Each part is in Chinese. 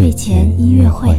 睡前音乐会。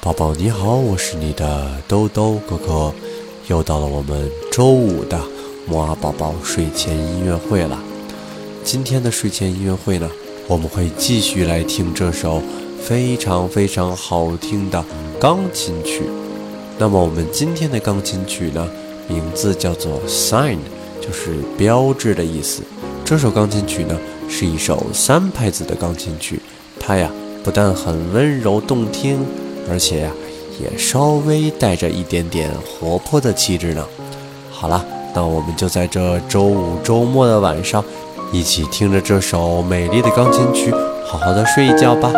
宝宝你好，我是你的兜兜哥哥，又到了我们周五的摩阿宝宝睡前音乐会了。今天的睡前音乐会呢，我们会继续来听这首非常非常好听的钢琴曲。那么我们今天的钢琴曲呢，名字叫做 “sign”，就是标志的意思。这首钢琴曲呢，是一首三拍子的钢琴曲，它呀不但很温柔动听。而且呀，也稍微带着一点点活泼的气质呢。好了，那我们就在这周五周末的晚上，一起听着这首美丽的钢琴曲，好好的睡一觉吧。